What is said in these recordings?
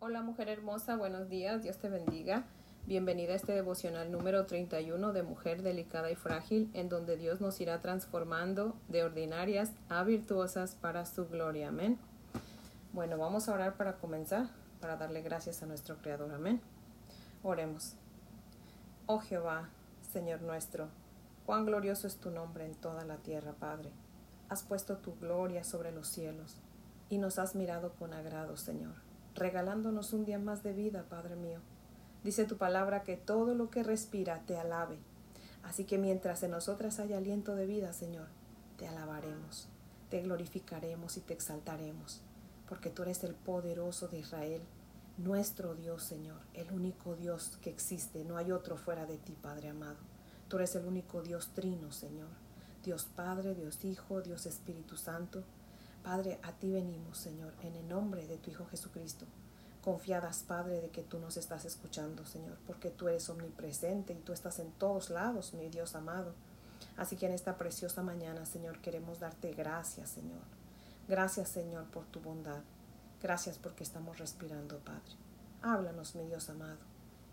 Hola mujer hermosa, buenos días, Dios te bendiga. Bienvenida a este devocional número 31 de Mujer Delicada y Frágil, en donde Dios nos irá transformando de ordinarias a virtuosas para su gloria. Amén. Bueno, vamos a orar para comenzar, para darle gracias a nuestro Creador. Amén. Oremos. Oh Jehová, Señor nuestro, cuán glorioso es tu nombre en toda la tierra, Padre. Has puesto tu gloria sobre los cielos y nos has mirado con agrado, Señor regalándonos un día más de vida, Padre mío. Dice tu palabra que todo lo que respira te alabe. Así que mientras en nosotras haya aliento de vida, Señor, te alabaremos, te glorificaremos y te exaltaremos, porque tú eres el poderoso de Israel, nuestro Dios, Señor, el único Dios que existe, no hay otro fuera de ti, Padre amado. Tú eres el único Dios trino, Señor, Dios Padre, Dios Hijo, Dios Espíritu Santo, Padre, a ti venimos, Señor, en el nombre de tu Hijo Jesucristo. Confiadas, Padre, de que tú nos estás escuchando, Señor, porque tú eres omnipresente y tú estás en todos lados, mi Dios amado. Así que en esta preciosa mañana, Señor, queremos darte gracias, Señor. Gracias, Señor, por tu bondad. Gracias porque estamos respirando, Padre. Háblanos, mi Dios amado,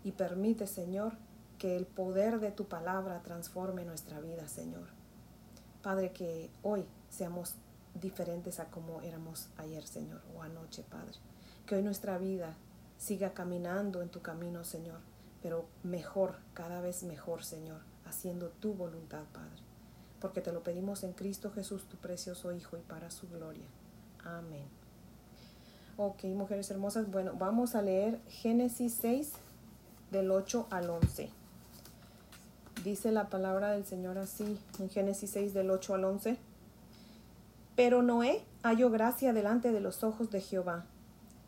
y permite, Señor, que el poder de tu palabra transforme nuestra vida, Señor. Padre, que hoy seamos diferentes a como éramos ayer, Señor, o anoche, Padre. Que hoy nuestra vida siga caminando en tu camino, Señor, pero mejor, cada vez mejor, Señor, haciendo tu voluntad, Padre. Porque te lo pedimos en Cristo Jesús, tu precioso Hijo, y para su gloria. Amén. Ok, mujeres hermosas, bueno, vamos a leer Génesis 6 del 8 al 11. Dice la palabra del Señor así, en Génesis 6 del 8 al 11. Pero Noé halló gracia delante de los ojos de Jehová.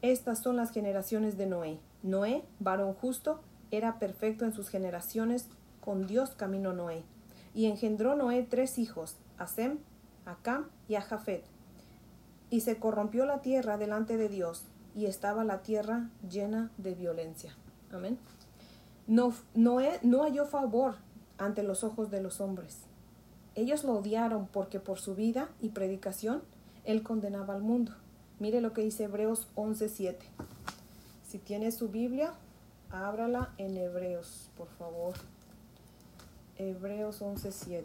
Estas son las generaciones de Noé. Noé, varón justo, era perfecto en sus generaciones, con Dios caminó Noé. Y engendró Noé tres hijos, a Sem, y a. Y se corrompió la tierra delante de Dios, y estaba la tierra llena de violencia. Amén. No, Noé no halló favor ante los ojos de los hombres. Ellos lo odiaron porque por su vida y predicación él condenaba al mundo. Mire lo que dice Hebreos 11:7. Si tiene su Biblia, ábrala en Hebreos, por favor. Hebreos 11:7.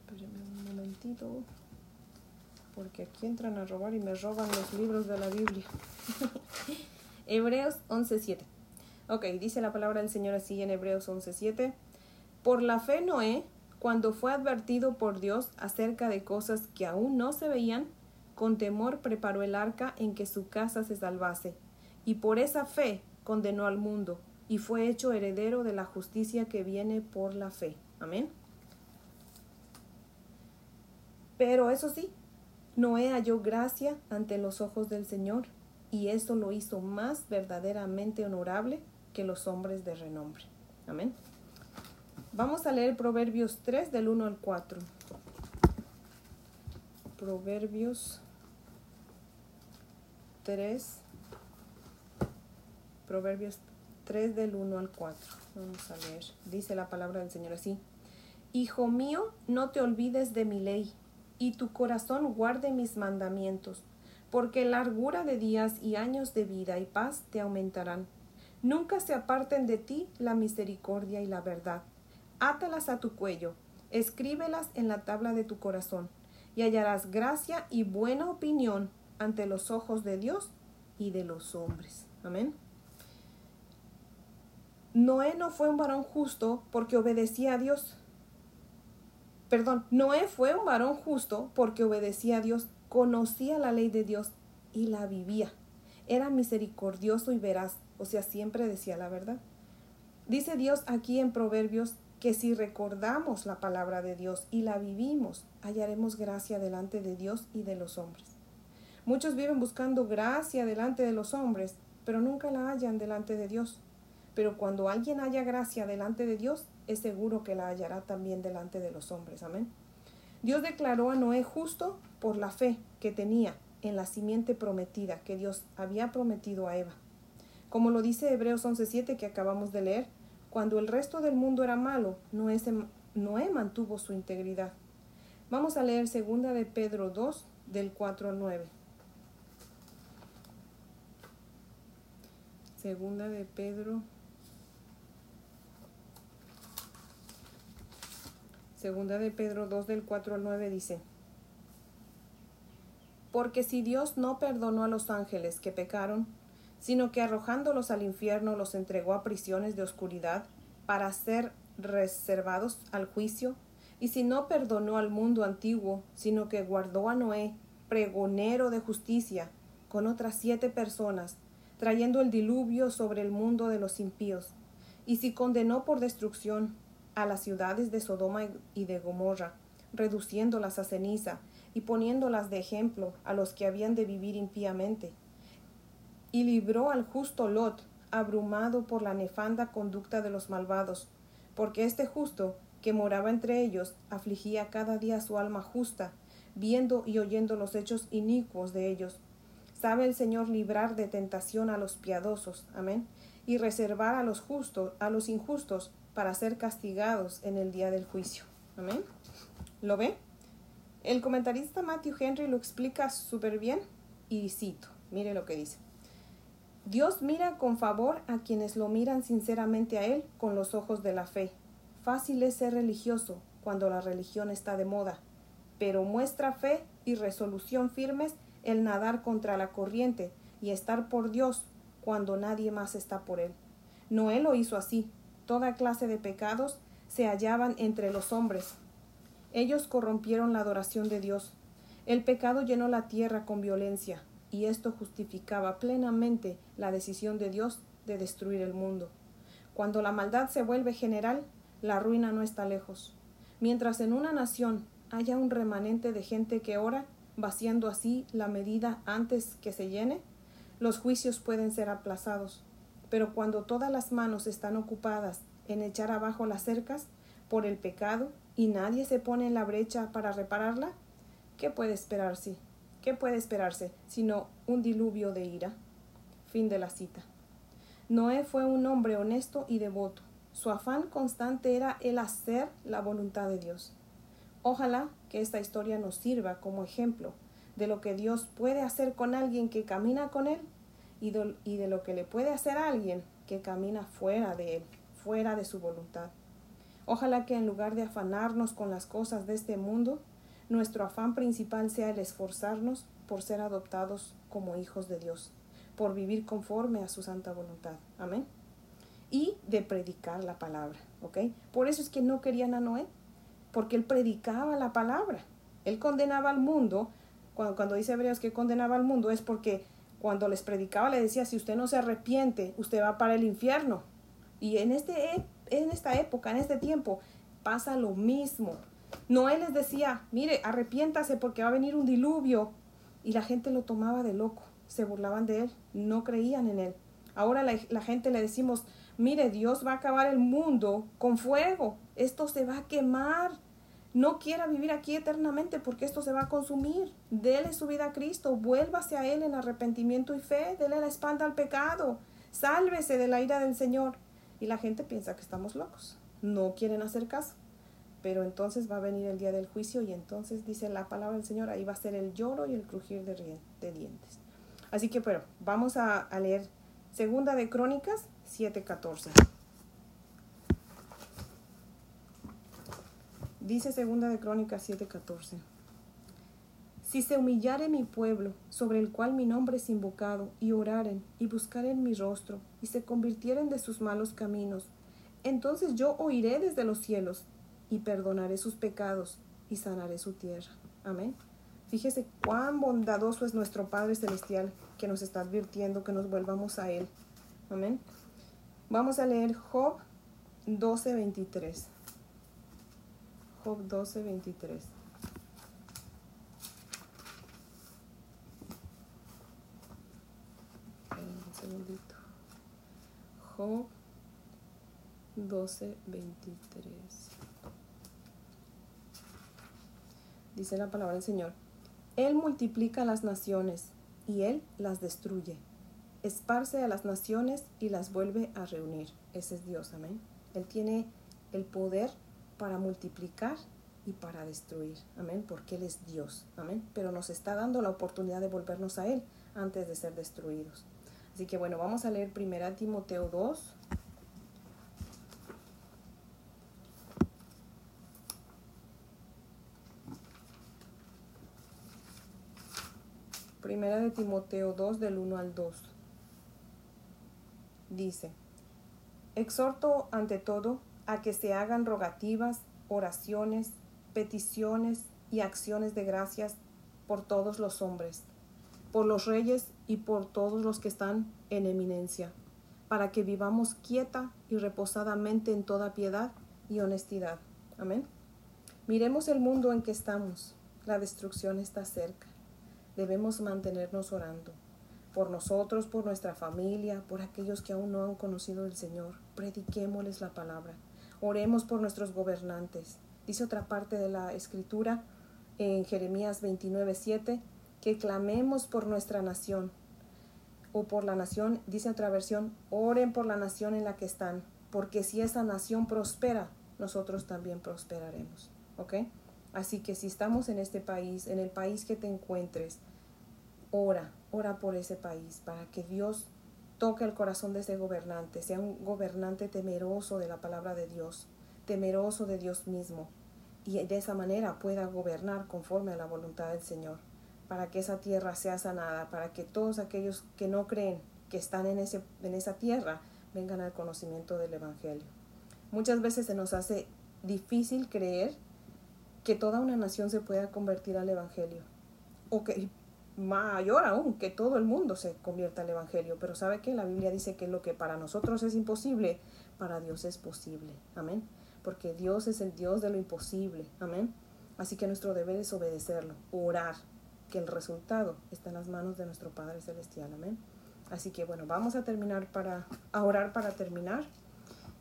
Espérenme un momentito, porque aquí entran a robar y me roban los libros de la Biblia. Hebreos 11:7. Ok, dice la palabra del Señor así en Hebreos 11:7. Por la fe Noé, cuando fue advertido por Dios acerca de cosas que aún no se veían, con temor preparó el arca en que su casa se salvase, y por esa fe condenó al mundo, y fue hecho heredero de la justicia que viene por la fe. Amén. Pero eso sí, Noé halló gracia ante los ojos del Señor, y esto lo hizo más verdaderamente honorable que los hombres de renombre. Amén. Vamos a leer Proverbios 3 del 1 al 4. Proverbios 3. Proverbios 3 del 1 al 4. Vamos a leer. Dice la palabra del Señor así. Hijo mío, no te olvides de mi ley, y tu corazón guarde mis mandamientos, porque largura de días y años de vida y paz te aumentarán Nunca se aparten de ti la misericordia y la verdad. Átalas a tu cuello, escríbelas en la tabla de tu corazón, y hallarás gracia y buena opinión ante los ojos de Dios y de los hombres. Amén. Noé no fue un varón justo porque obedecía a Dios. Perdón, Noé fue un varón justo porque obedecía a Dios, conocía la ley de Dios y la vivía. Era misericordioso y veraz, o sea, siempre decía la verdad. Dice Dios aquí en Proverbios que si recordamos la palabra de Dios y la vivimos, hallaremos gracia delante de Dios y de los hombres. Muchos viven buscando gracia delante de los hombres, pero nunca la hallan delante de Dios. Pero cuando alguien haya gracia delante de Dios, es seguro que la hallará también delante de los hombres. Amén. Dios declaró a Noé justo por la fe que tenía en la simiente prometida que Dios había prometido a Eva. Como lo dice Hebreos 11:7 que acabamos de leer, cuando el resto del mundo era malo, Noé, se, Noé mantuvo su integridad. Vamos a leer 2 de Pedro 2 del 4 al 9. Segunda de Pedro. Segunda de Pedro 2 del 4 al 9 dice, porque si Dios no perdonó a los ángeles que pecaron, sino que arrojándolos al infierno los entregó a prisiones de oscuridad para ser reservados al juicio, y si no perdonó al mundo antiguo, sino que guardó a Noé, pregonero de justicia, con otras siete personas, trayendo el diluvio sobre el mundo de los impíos, y si condenó por destrucción a las ciudades de Sodoma y de Gomorra, reduciéndolas a ceniza y poniéndolas de ejemplo a los que habían de vivir impíamente, y libró al justo Lot, abrumado por la nefanda conducta de los malvados, porque este justo, que moraba entre ellos, afligía cada día su alma justa, viendo y oyendo los hechos inicuos de ellos. Sabe el Señor librar de tentación a los piadosos, amén, y reservar a los justos, a los injustos, para ser castigados en el día del juicio. Amén. ¿Lo ve? El comentarista Matthew Henry lo explica súper bien y cito, mire lo que dice. Dios mira con favor a quienes lo miran sinceramente a Él con los ojos de la fe. Fácil es ser religioso cuando la religión está de moda, pero muestra fe y resolución firmes el nadar contra la corriente y estar por Dios cuando nadie más está por Él. Noé lo hizo así. Toda clase de pecados se hallaban entre los hombres. Ellos corrompieron la adoración de Dios. El pecado llenó la tierra con violencia, y esto justificaba plenamente la decisión de Dios de destruir el mundo. Cuando la maldad se vuelve general, la ruina no está lejos. Mientras en una nación haya un remanente de gente que ora, vaciando así la medida antes que se llene, los juicios pueden ser aplazados. Pero cuando todas las manos están ocupadas en echar abajo las cercas por el pecado y nadie se pone en la brecha para repararla, ¿qué puede esperarse? ¿Qué puede esperarse sino un diluvio de ira? Fin de la cita. Noé fue un hombre honesto y devoto. Su afán constante era el hacer la voluntad de Dios. Ojalá que esta historia nos sirva como ejemplo de lo que Dios puede hacer con alguien que camina con Él y de, lo que le puede hacer a alguien que camina fuera de Él, fuera de su voluntad. Ojalá que en lugar de afanarnos con las cosas de este mundo, nuestro afán principal sea el esforzarnos por ser adoptados como hijos de Dios, por vivir conforme a su santa voluntad. Amén. Y de predicar la palabra, ¿ok? Por eso es que no querían a Noé, porque él predicaba la palabra. Él condenaba al mundo. Cuando, cuando dice Hebreos que condenaba al mundo es porque cuando les predicaba le decía, si usted no se arrepiente, usted va para el infierno. Y en, este, en esta época, en este tiempo, pasa lo mismo. Noé les decía, mire, arrepiéntase porque va a venir un diluvio. Y la gente lo tomaba de loco, se burlaban de él, no creían en él. Ahora la, gente le decimos, mire, Dios va a acabar el mundo con fuego, esto se va a quemar. No quiera vivir aquí eternamente porque esto se va a consumir. Dele su vida a Cristo, vuélvase a Él en arrepentimiento y fe, dele la espalda al pecado, sálvese de la ira del Señor. La gente piensa que estamos locos, no quieren hacer caso pero entonces va a venir el día del juicio y entonces dice la palabra del Señor, ahí va a ser el lloro y el crujir de, dientes. Así que, pero vamos a, a leer Segunda de Crónicas 7:14. Dice Segunda de Crónicas 7:14. Si se humillare mi pueblo, sobre el cual mi nombre es invocado, y oraren, y buscaren mi rostro, y se convirtieren de sus malos caminos, entonces yo oiré desde los cielos, y perdonaré sus pecados y sanaré su tierra. Amén. Fíjese cuán bondadoso es nuestro Padre Celestial que nos está advirtiendo que nos vuelvamos a Él. Amén. Vamos a leer Job 12:23. Job 12:23. Un segundito. Job 12:23. dice la palabra del Señor. Él multiplica las naciones y Él las destruye. Esparce a las naciones y las vuelve a reunir. Ese es Dios, amén. Él tiene el poder para multiplicar y para destruir, amén, porque Él es Dios, amén. Pero nos está dando la oportunidad de volvernos a Él antes de ser destruidos. Así que bueno, vamos a leer primera Timoteo 2. Primera de Timoteo 2 del 1 al 2. Dice, exhorto ante todo a que se hagan rogativas, oraciones, peticiones y acciones de gracias por todos los hombres, por los reyes y por todos los que están en eminencia, para que vivamos quieta y reposadamente en toda piedad y honestidad. Amén. Miremos el mundo en que estamos. La destrucción está cerca. Debemos mantenernos orando por nosotros, por nuestra familia, por aquellos que aún no han conocido el Señor. Prediquémosles la palabra. Oremos por nuestros gobernantes. Dice otra parte de la escritura en Jeremías 29:7 que clamemos por nuestra nación o por la nación, dice otra versión, oren por la nación en la que están, porque si esa nación prospera, nosotros también prosperaremos. Así que si estamos en este país, en el país que te encuentres, ora, ora por ese país, para que Dios toque el corazón de ese gobernante, sea un gobernante temeroso de la palabra de Dios, temeroso de Dios mismo, y de esa manera pueda gobernar conforme a la voluntad del Señor para que esa tierra sea sanada, para que todos aquellos que no creen que están en, ese, en esa tierra vengan al conocimiento del Evangelio. Muchas veces se nos hace difícil creer que toda una nación se pueda convertir al Evangelio, o que mayor aún, que todo el mundo se convierta al Evangelio, pero sabe que la Biblia dice que lo que para nosotros es imposible, para Dios es posible, amén, porque Dios es el Dios de lo imposible, amén. Así que nuestro deber es obedecerlo, orar, que el resultado está en las manos de nuestro Padre Celestial. Amén. Así que bueno, vamos a terminar para, a orar para terminar.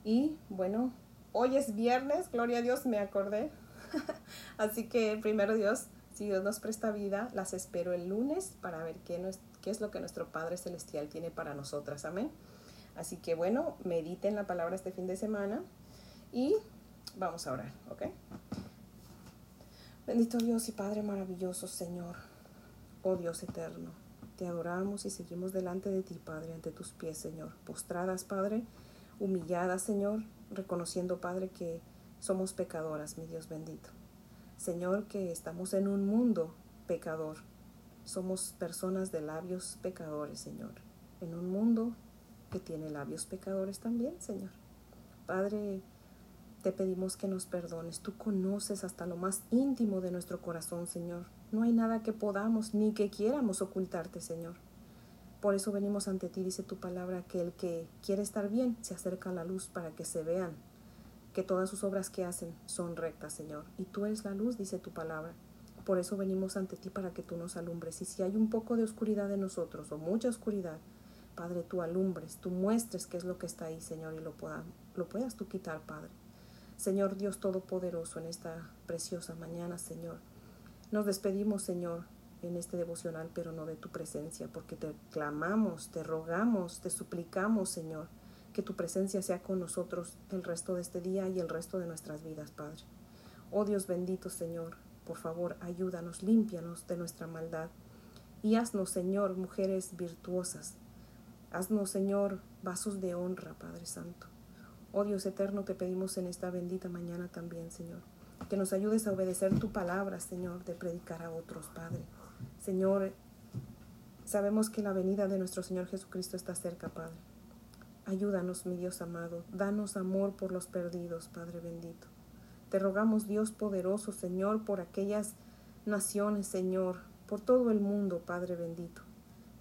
Y bueno, hoy es viernes, gloria a Dios, me acordé. Así que primero Dios, si Dios nos presta vida, las espero el lunes para ver qué, qué es lo que nuestro Padre Celestial tiene para nosotras. Amén. Así que bueno, mediten la palabra este fin de semana y vamos a orar, ¿ok? Bendito Dios y Padre maravilloso, Señor oh Dios eterno. Te adoramos y seguimos delante de ti, Padre, ante tus pies, Señor. Postradas, Padre, humilladas, Señor, reconociendo, Padre, que somos pecadoras, mi Dios bendito. Señor, que estamos en un mundo pecador. Somos personas de labios pecadores, Señor. En un mundo que tiene labios pecadores también, Señor. Padre, te pedimos que nos perdones. Tú conoces hasta lo más íntimo de nuestro corazón, Señor. No hay nada que podamos ni que quieramos ocultarte, Señor. Por eso venimos ante ti, dice tu palabra, que el que quiere estar bien se acerca a la luz para que se vean que todas sus obras que hacen son rectas, Señor. Y tú eres la luz, dice tu palabra. Por eso venimos ante ti para que tú nos alumbres. Y si hay un poco de oscuridad en nosotros o mucha oscuridad, Padre, tú alumbres, tú muestres qué es lo que está ahí, Señor, y lo, lo puedas tú quitar, Padre. Señor Dios Todopoderoso, en esta preciosa mañana, Señor. Nos despedimos, Señor, en este devocional, pero no de tu presencia, porque te clamamos, te rogamos, te suplicamos, Señor, que tu presencia sea con nosotros el resto de este día y el resto de nuestras vidas, Padre. Oh Dios bendito, Señor, por favor, ayúdanos, límpianos de nuestra maldad y haznos, Señor, mujeres virtuosas. Haznos, Señor, vasos de honra, Padre Santo. Oh Dios eterno, te pedimos en esta bendita mañana también, Señor, que nos ayudes a obedecer tu palabra, Señor, de predicar a otros, Padre. Señor, sabemos que la venida de nuestro Señor Jesucristo está cerca, Padre. Ayúdanos, mi Dios amado, danos amor por los perdidos, Padre bendito. Te rogamos, Dios poderoso, Señor, por aquellas naciones, Señor, por todo el mundo, Padre bendito.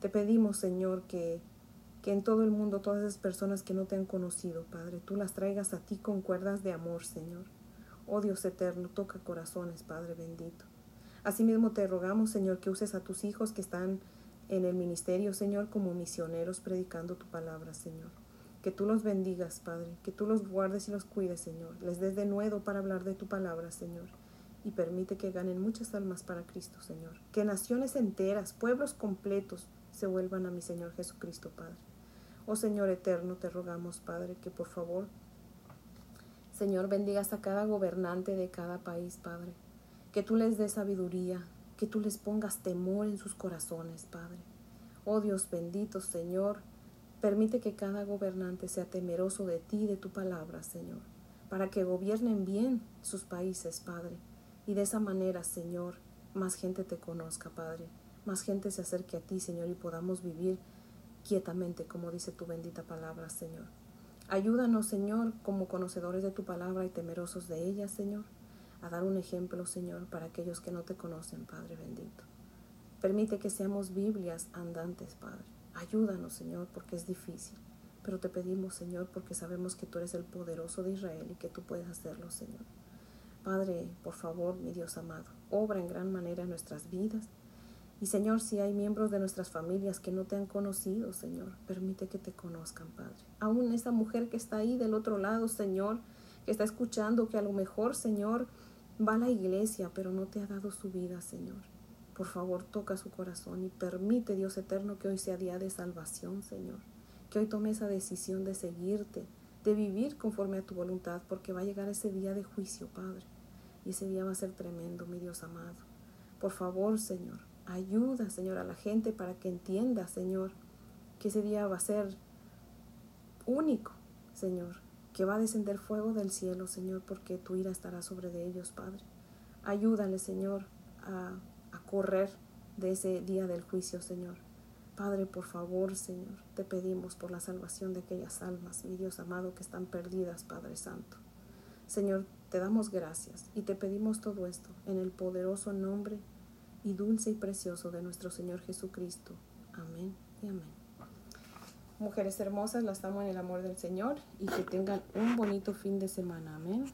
Te pedimos, Señor, que que en todo el mundo todas esas personas que no te han conocido, Padre, tú las traigas a ti con cuerdas de amor, Señor. Oh Dios eterno, toca corazones, Padre bendito. Asimismo te rogamos, Señor, que uses a tus hijos que están en el ministerio, Señor, como misioneros predicando tu palabra, Señor. Que tú los bendigas, Padre, que tú los guardes y los cuides, Señor. Les des de nuevo para hablar de tu palabra, Señor. Y permite que ganen muchas almas para Cristo, Señor. Que naciones enteras, pueblos completos, se vuelvan a mi Señor Jesucristo, Padre. Oh Señor eterno, te rogamos, Padre, que por favor, Señor, bendigas a cada gobernante de cada país, Padre. Que tú les des sabiduría, que tú les pongas temor en sus corazones, Padre. Oh Dios bendito, Señor, Permite que cada gobernante sea temeroso de ti y de tu palabra, Señor, para que gobiernen bien sus países, Padre. Y de esa manera, Señor, más gente te conozca, Padre. Más gente se acerque a ti, Señor, y podamos vivir quietamente, como dice tu bendita palabra, Señor. Ayúdanos, Señor, como conocedores de tu palabra y temerosos de ella, Señor, a dar un ejemplo, Señor, para aquellos que no te conocen, Padre bendito. Permite que seamos Biblias andantes, Padre. Ayúdanos, Señor, porque es difícil. Pero te pedimos, Señor, porque sabemos que tú eres el poderoso de Israel y que tú puedes hacerlo, Señor. Padre, por favor, mi Dios amado, obra en gran manera en nuestras vidas. Y Señor, si hay miembros de nuestras familias que no te han conocido, Señor, permite que te conozcan, Padre. Aún esa mujer que está ahí del otro lado, Señor, que está escuchando, que a lo mejor, Señor, va a la iglesia, pero no te ha dado su vida, Señor. Por favor, toca su corazón y permite, Dios eterno, que hoy sea día de salvación, Señor. Que hoy tome esa decisión de seguirte, de vivir conforme a tu voluntad, porque va a llegar ese día de juicio, Padre. Y ese día va a ser tremendo, mi Dios amado. Por favor, Señor, ayuda, Señor, a la gente para que entienda, Señor, que ese día va a ser único, Señor, que va a descender fuego del cielo, Señor, porque tu ira estará sobre de ellos, Padre. Ayúdale, Señor, a, a correr de ese día del juicio, Señor. Padre, por favor, Señor, te pedimos por la salvación de aquellas almas, mi Dios amado, que están perdidas, Padre Santo. Señor, te damos gracias y te pedimos todo esto en el poderoso nombre y dulce y precioso de nuestro Señor Jesucristo. Amén y amén. Mujeres hermosas, las amo en el amor del Señor y que tengan un bonito fin de semana. Amén.